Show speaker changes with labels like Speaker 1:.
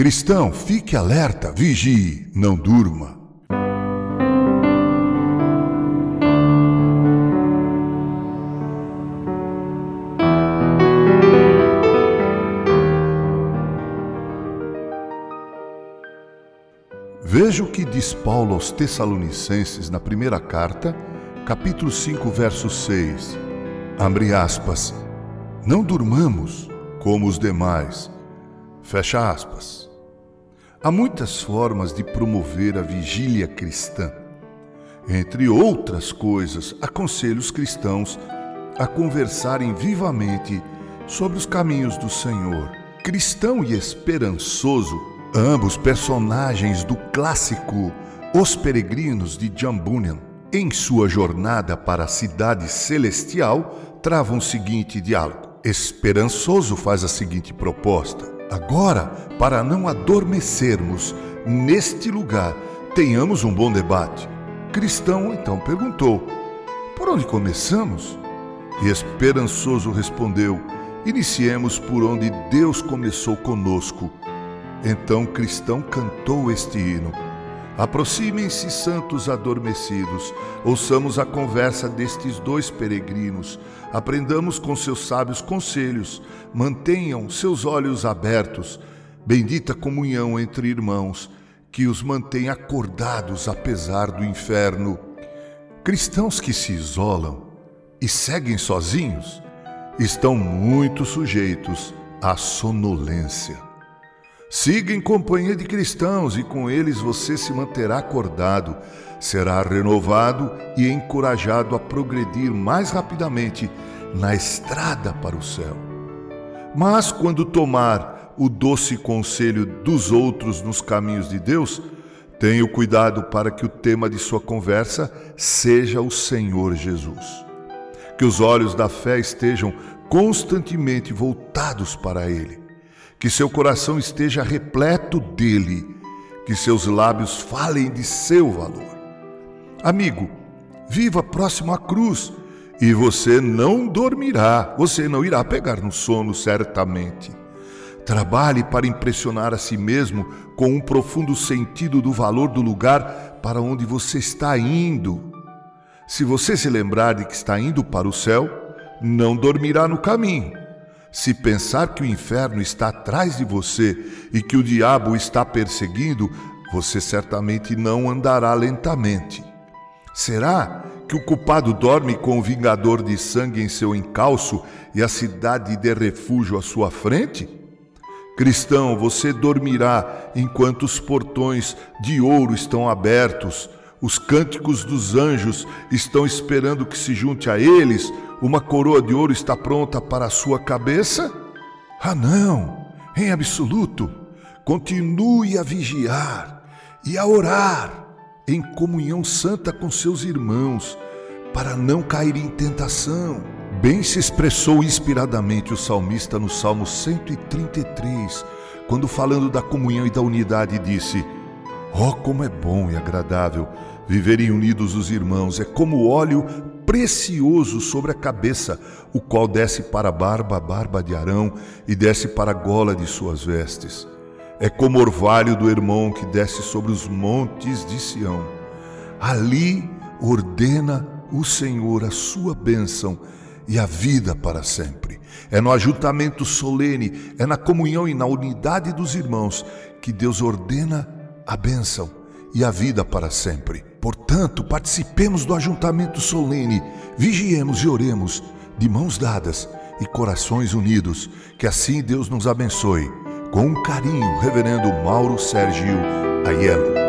Speaker 1: Cristão, fique alerta, vigie, não durma. Veja o que diz Paulo aos Tessalonicenses na primeira carta, capítulo 5, verso 6. Abre aspas. Não durmamos como os demais. Fecha aspas. Há muitas formas de promover a vigília cristã. Entre outras coisas, aconselho os cristãos a conversarem vivamente sobre os caminhos do Senhor. Cristão e esperançoso, ambos personagens do clássico Os Peregrinos de John Bunyan, em sua jornada para a cidade celestial, travam o seguinte diálogo. Esperançoso faz a seguinte proposta: Agora, para não adormecermos neste lugar, tenhamos um bom debate. Cristão então perguntou: Por onde começamos? E esperançoso respondeu: Iniciemos por onde Deus começou conosco. Então Cristão cantou este hino. Aproximem-se, santos adormecidos, ouçamos a conversa destes dois peregrinos, aprendamos com seus sábios conselhos, mantenham seus olhos abertos, bendita comunhão entre irmãos, que os mantém acordados apesar do inferno. Cristãos que se isolam e seguem sozinhos estão muito sujeitos à sonolência. Siga em companhia de cristãos e com eles você se manterá acordado, será renovado e encorajado a progredir mais rapidamente na estrada para o céu. Mas quando tomar o doce conselho dos outros nos caminhos de Deus, tenha cuidado para que o tema de sua conversa seja o Senhor Jesus. Que os olhos da fé estejam constantemente voltados para Ele que seu coração esteja repleto dele, que seus lábios falem de seu valor. Amigo, viva próximo à cruz e você não dormirá, você não irá pegar no sono certamente. Trabalhe para impressionar a si mesmo com um profundo sentido do valor do lugar para onde você está indo. Se você se lembrar de que está indo para o céu, não dormirá no caminho se pensar que o inferno está atrás de você e que o diabo está perseguindo, você certamente não andará lentamente. Será que o culpado dorme com o vingador de sangue em seu encalço e a cidade de refúgio à sua frente? Cristão, você dormirá enquanto os portões de ouro estão abertos, os cânticos dos anjos estão esperando que se junte a eles uma coroa de ouro está pronta para a sua cabeça? Ah, não, em absoluto. Continue a vigiar e a orar em comunhão santa com seus irmãos, para não cair em tentação. Bem se expressou inspiradamente o salmista no Salmo 133, quando falando da comunhão e da unidade disse: Oh, como é bom e agradável viverem unidos os irmãos, é como óleo precioso sobre a cabeça, o qual desce para a barba, a barba de Arão, e desce para a gola de suas vestes. É como orvalho do irmão que desce sobre os montes de Sião. Ali ordena o Senhor a sua bênção e a vida para sempre. É no ajuntamento solene, é na comunhão e na unidade dos irmãos que Deus ordena a bênção e a vida para sempre. Portanto, participemos do ajuntamento solene, vigiemos e oremos, de mãos dadas e corações unidos. Que assim Deus nos abençoe. Com carinho, Reverendo Mauro Sérgio Aiello.